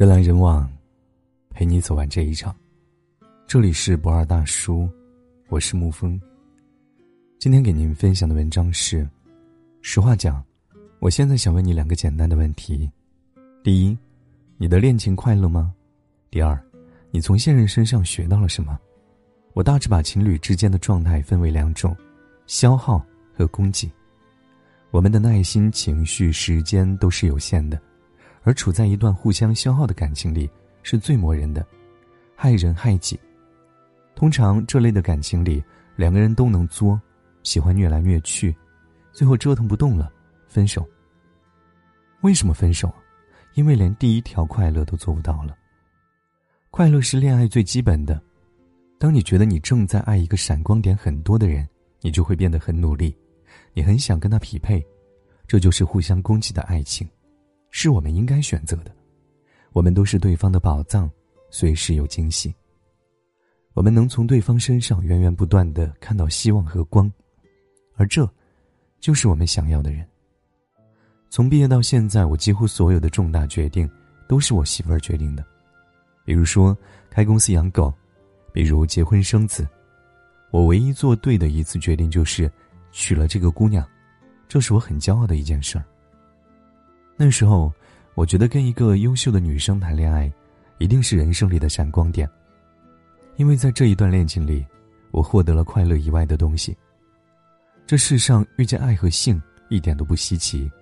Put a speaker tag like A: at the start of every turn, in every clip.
A: 人来人往，陪你走完这一场。这里是不二大叔，我是沐风。今天给您分享的文章是：实话讲，我现在想问你两个简单的问题：第一，你的恋情快乐吗？第二，你从现任身上学到了什么？我大致把情侣之间的状态分为两种：消耗和供给。我们的耐心、情绪、时间都是有限的。而处在一段互相消耗的感情里，是最磨人的，害人害己。通常这类的感情里，两个人都能作，喜欢虐来虐去，最后折腾不动了，分手。为什么分手？因为连第一条快乐都做不到了。快乐是恋爱最基本的。当你觉得你正在爱一个闪光点很多的人，你就会变得很努力，你很想跟他匹配，这就是互相攻击的爱情。是我们应该选择的，我们都是对方的宝藏，随时有惊喜。我们能从对方身上源源不断的看到希望和光，而这，就是我们想要的人。从毕业到现在，我几乎所有的重大决定，都是我媳妇儿决定的，比如说开公司养狗，比如结婚生子，我唯一做对的一次决定就是娶了这个姑娘，这是我很骄傲的一件事儿。那时候，我觉得跟一个优秀的女生谈恋爱，一定是人生里的闪光点。因为在这一段恋情里，我获得了快乐以外的东西。这世上遇见爱和性一点都不稀奇，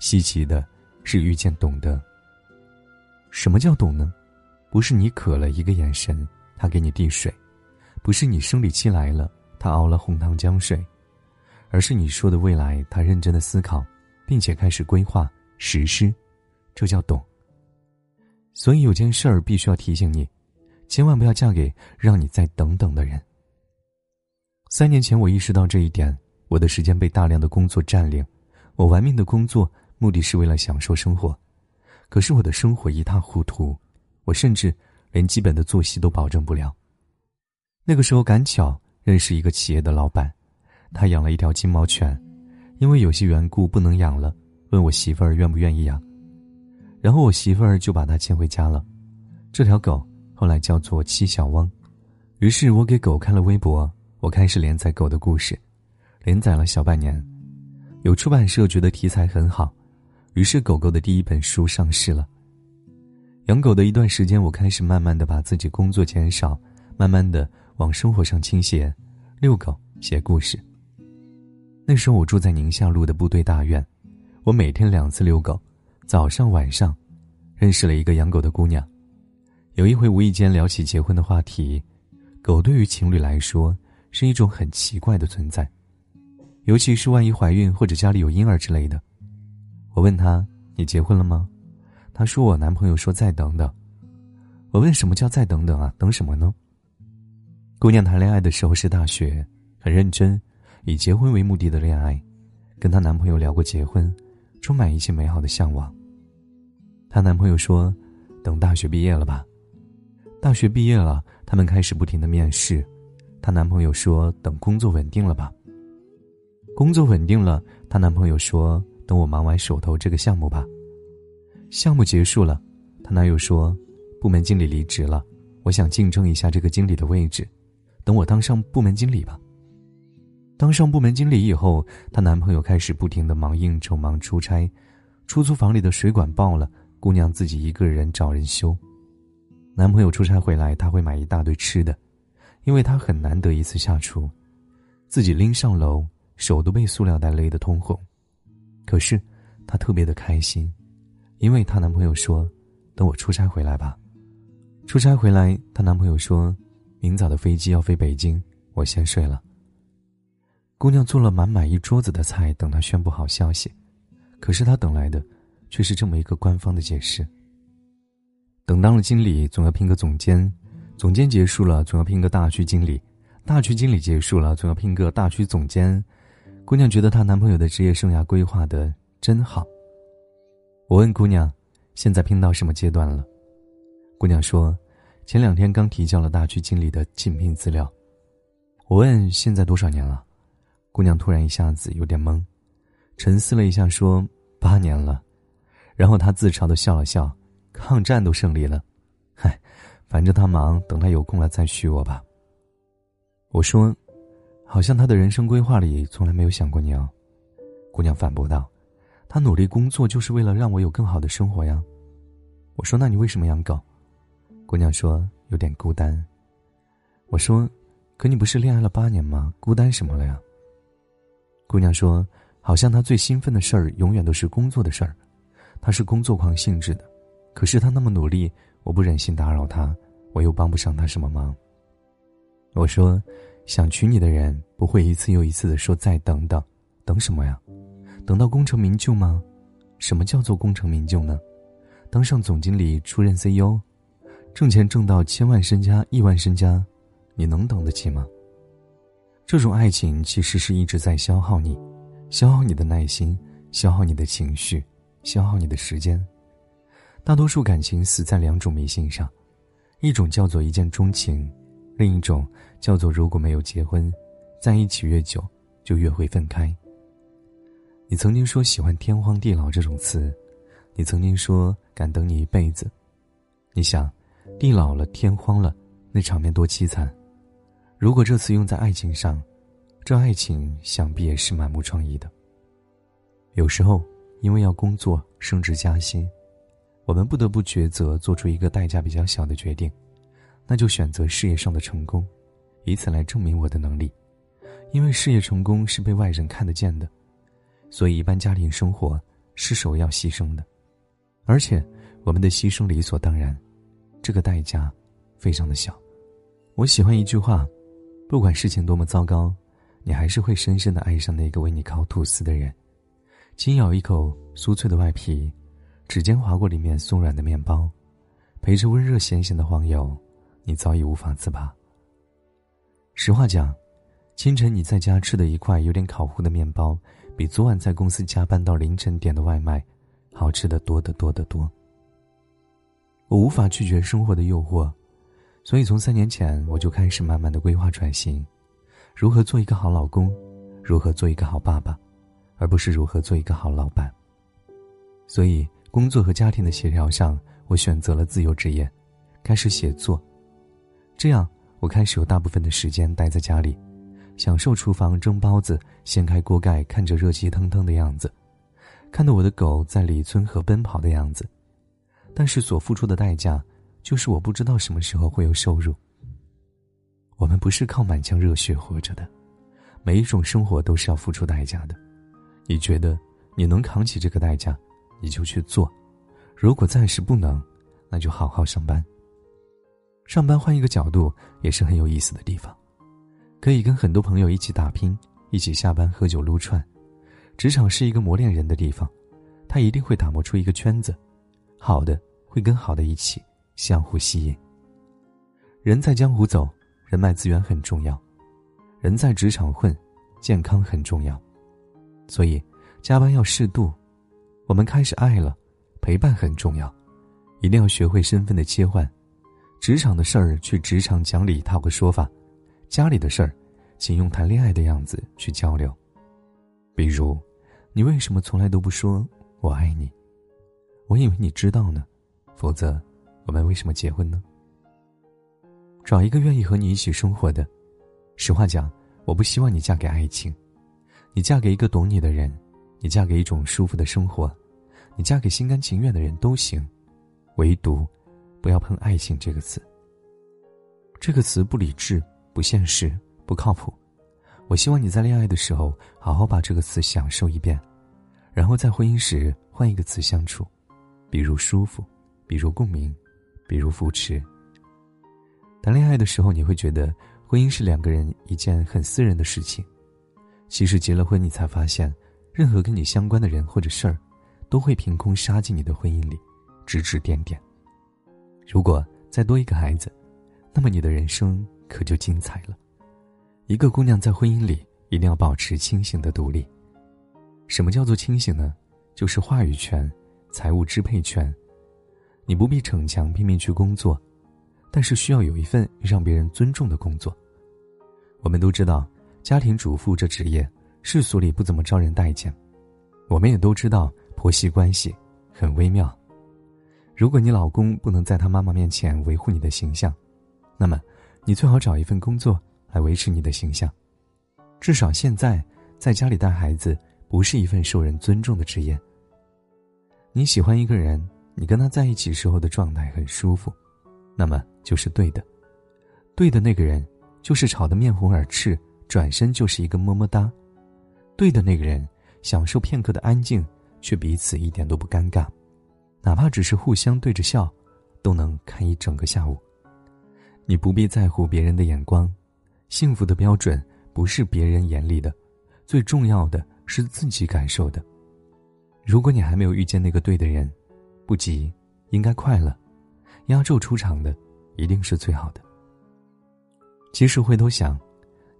A: 稀奇的是遇见懂得。什么叫懂呢？不是你渴了一个眼神，他给你递水；不是你生理期来了，他熬了红糖姜水，而是你说的未来，他认真的思考，并且开始规划。实施，这叫懂。所以有件事儿必须要提醒你，千万不要嫁给让你再等等的人。三年前我意识到这一点，我的时间被大量的工作占领，我玩命的工作，目的是为了享受生活，可是我的生活一塌糊涂，我甚至连基本的作息都保证不了。那个时候赶巧认识一个企业的老板，他养了一条金毛犬，因为有些缘故不能养了。问我媳妇儿愿不愿意养，然后我媳妇儿就把它牵回家了。这条狗后来叫做七小汪。于是我给狗开了微博，我开始连载狗的故事，连载了小半年。有出版社觉得题材很好，于是狗狗的第一本书上市了。养狗的一段时间，我开始慢慢的把自己工作减少，慢慢的往生活上倾斜，遛狗、写故事。那时候我住在宁夏路的部队大院。我每天两次遛狗，早上晚上，认识了一个养狗的姑娘。有一回无意间聊起结婚的话题，狗对于情侣来说是一种很奇怪的存在，尤其是万一怀孕或者家里有婴儿之类的。我问她：“你结婚了吗？”她说：“我男朋友说再等等。”我问：“什么叫再等等啊？等什么呢？”姑娘谈恋爱的时候是大学，很认真，以结婚为目的的恋爱，跟她男朋友聊过结婚。充满一切美好的向往。她男朋友说：“等大学毕业了吧。”大学毕业了，他们开始不停的面试。她男朋友说：“等工作稳定了吧。”工作稳定了，她男朋友说：“等我忙完手头这个项目吧。”项目结束了，她男友说：“部门经理离职了，我想竞争一下这个经理的位置，等我当上部门经理吧。”当上部门经理以后，她男朋友开始不停的忙应酬、忙出差，出租房里的水管爆了，姑娘自己一个人找人修。男朋友出差回来，她会买一大堆吃的，因为她很难得一次下厨，自己拎上楼，手都被塑料袋勒得通红。可是，她特别的开心，因为她男朋友说：“等我出差回来吧。”出差回来，她男朋友说：“明早的飞机要飞北京，我先睡了。”姑娘做了满满一桌子的菜，等他宣布好消息。可是她等来的，却是这么一个官方的解释。等当了经理，总要聘个总监；总监结束了，总要聘个大区经理；大区经理结束了，总要聘个大区总监。姑娘觉得她男朋友的职业生涯规划的真好。我问姑娘：“现在拼到什么阶段了？”姑娘说：“前两天刚提交了大区经理的竞聘资料。”我问：“现在多少年了？”姑娘突然一下子有点懵，沉思了一下，说：“八年了。”然后她自嘲的笑了笑：“抗战都胜利了，嗨，反正他忙，等他有空了再续我吧。我说，好像他的人生规划里从来没有想过你哦。姑娘反驳道：“他努力工作就是为了让我有更好的生活呀。”我说：“那你为什么养狗？”姑娘说：“有点孤单。”我说：“可你不是恋爱了八年吗？孤单什么了呀？”姑娘说：“好像她最兴奋的事儿永远都是工作的事儿，她是工作狂性质的。可是她那么努力，我不忍心打扰她，我又帮不上她什么忙。”我说：“想娶你的人不会一次又一次的说再等等，等什么呀？等到功成名就吗？什么叫做功成名就呢？当上总经理，出任 CEO，挣钱挣到千万身家、亿万身家，你能等得起吗？”这种爱情其实是一直在消耗你，消耗你的耐心，消耗你的情绪，消耗你的时间。大多数感情死在两种迷信上，一种叫做一见钟情，另一种叫做如果没有结婚，在一起越久就越会分开。你曾经说喜欢天荒地老这种词，你曾经说敢等你一辈子，你想，地老了天荒了，那场面多凄惨。如果这次用在爱情上，这爱情想必也是满目疮痍的。有时候，因为要工作、升职加薪，我们不得不抉择做出一个代价比较小的决定，那就选择事业上的成功，以此来证明我的能力。因为事业成功是被外人看得见的，所以一般家庭生活是首要牺牲的，而且我们的牺牲理所当然，这个代价非常的小。我喜欢一句话。不管事情多么糟糕，你还是会深深的爱上那个为你烤吐司的人，轻咬一口酥脆的外皮，指尖划过里面松软的面包，陪着温热咸咸的黄油，你早已无法自拔。实话讲，清晨你在家吃的一块有点烤糊的面包，比昨晚在公司加班到凌晨点的外卖，好吃的多得多得多。我无法拒绝生活的诱惑。所以，从三年前我就开始慢慢的规划转型，如何做一个好老公，如何做一个好爸爸，而不是如何做一个好老板。所以，工作和家庭的协调上，我选择了自由职业，开始写作。这样，我开始有大部分的时间待在家里，享受厨房蒸包子、掀开锅盖看着热气腾腾的样子，看到我的狗在里村河奔跑的样子。但是，所付出的代价。就是我不知道什么时候会有收入。我们不是靠满腔热血活着的，每一种生活都是要付出代价的。你觉得你能扛起这个代价，你就去做；如果暂时不能，那就好好上班。上班换一个角度也是很有意思的地方，可以跟很多朋友一起打拼，一起下班喝酒撸串。职场是一个磨练人的地方，他一定会打磨出一个圈子，好的会跟好的一起。相互吸引。人在江湖走，人脉资源很重要；人在职场混，健康很重要。所以，加班要适度。我们开始爱了，陪伴很重要，一定要学会身份的切换。职场的事儿去职场讲理套个说法，家里的事儿，请用谈恋爱的样子去交流。比如，你为什么从来都不说我爱你？我以为你知道呢，否则。我们为什么结婚呢？找一个愿意和你一起生活的。实话讲，我不希望你嫁给爱情，你嫁给一个懂你的人，你嫁给一种舒服的生活，你嫁给心甘情愿的人都行，唯独不要碰“爱情”这个词。这个词不理智、不现实、不靠谱。我希望你在恋爱的时候好好把这个词享受一遍，然后在婚姻时换一个词相处，比如舒服，比如共鸣。比如扶持。谈恋爱的时候，你会觉得婚姻是两个人一件很私人的事情。其实结了婚，你才发现，任何跟你相关的人或者事儿，都会凭空杀进你的婚姻里，指指点点。如果再多一个孩子，那么你的人生可就精彩了。一个姑娘在婚姻里一定要保持清醒的独立。什么叫做清醒呢？就是话语权、财务支配权。你不必逞强拼命去工作，但是需要有一份让别人尊重的工作。我们都知道，家庭主妇这职业世俗里不怎么招人待见。我们也都知道，婆媳关系很微妙。如果你老公不能在他妈妈面前维护你的形象，那么你最好找一份工作来维持你的形象。至少现在在家里带孩子不是一份受人尊重的职业。你喜欢一个人，你跟他在一起时候的状态很舒服，那么就是对的。对的那个人，就是吵得面红耳赤，转身就是一个么么哒。对的那个人，享受片刻的安静，却彼此一点都不尴尬。哪怕只是互相对着笑，都能看一整个下午。你不必在乎别人的眼光，幸福的标准不是别人眼里的，最重要的是自己感受的。如果你还没有遇见那个对的人，不急，应该快乐。压轴出场的，一定是最好的。其实回头想，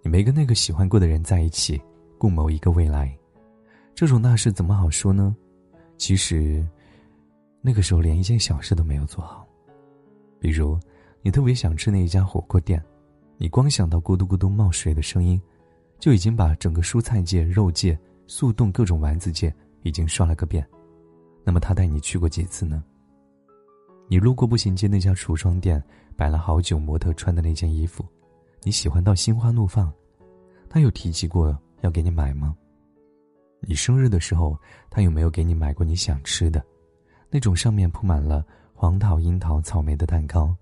A: 你没跟那个喜欢过的人在一起，共谋一个未来，这种大事怎么好说呢？其实。那个时候连一件小事都没有做好，比如，你特别想吃那一家火锅店，你光想到咕嘟咕嘟冒水的声音，就已经把整个蔬菜界、肉界、速冻各种丸子界已经刷了个遍。那么他带你去过几次呢？你路过步行街那家橱窗店，摆了好久模特穿的那件衣服，你喜欢到心花怒放，他有提及过要给你买吗？你生日的时候，他有没有给你买过你想吃的？那种上面铺满了黄桃、樱桃、草莓的蛋糕，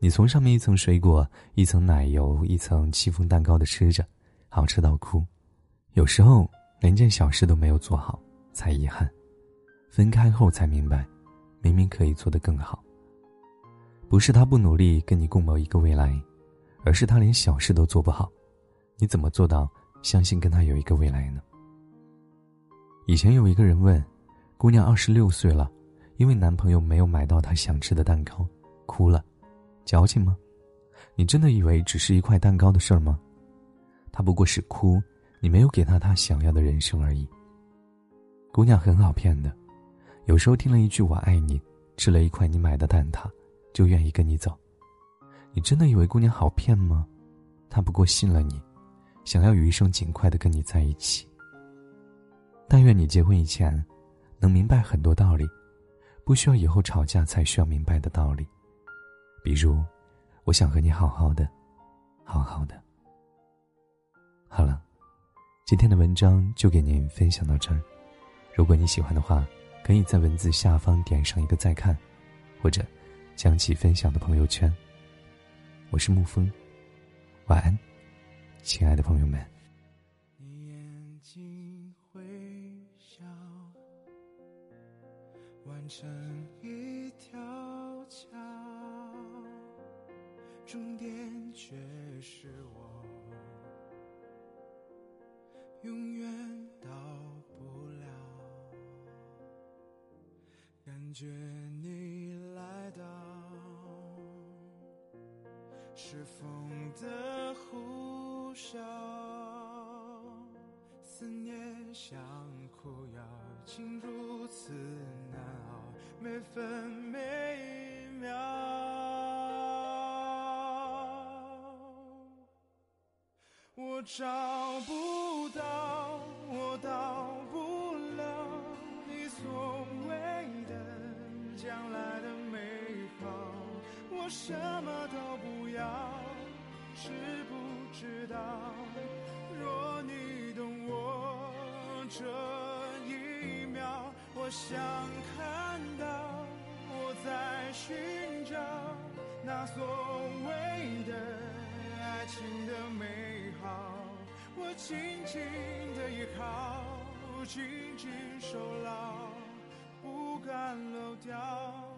A: 你从上面一层水果、一层奶油、一层戚风蛋糕的吃着，好吃到哭。有时候连件小事都没有做好，才遗憾。分开后才明白，明明可以做得更好。不是他不努力跟你共谋一个未来，而是他连小事都做不好，你怎么做到相信跟他有一个未来呢？以前有一个人问，姑娘二十六岁了。因为男朋友没有买到她想吃的蛋糕，哭了，矫情吗？你真的以为只是一块蛋糕的事儿吗？她不过是哭，你没有给她她想要的人生而已。姑娘很好骗的，有时候听了一句“我爱你”，吃了一块你买的蛋挞，就愿意跟你走。你真的以为姑娘好骗吗？她不过信了你，想要余生尽快的跟你在一起。但愿你结婚以前，能明白很多道理。不需要以后吵架才需要明白的道理，比如，我想和你好好的，好好的。好了，今天的文章就给您分享到这儿。如果你喜欢的话，可以在文字下方点上一个再看，或者将其分享到朋友圈。我是沐风，晚安，亲爱的朋友们。
B: 完成一条桥，终点却是我永远到感觉你来到，是风的呼啸，思念像苦药，竟如此难熬。每分每秒，我找不我什么都不要，知不知道？若你懂我这一秒，我想看到。我在寻找那所谓的爱情的美好，我紧紧的依靠，紧紧守牢，不敢漏掉。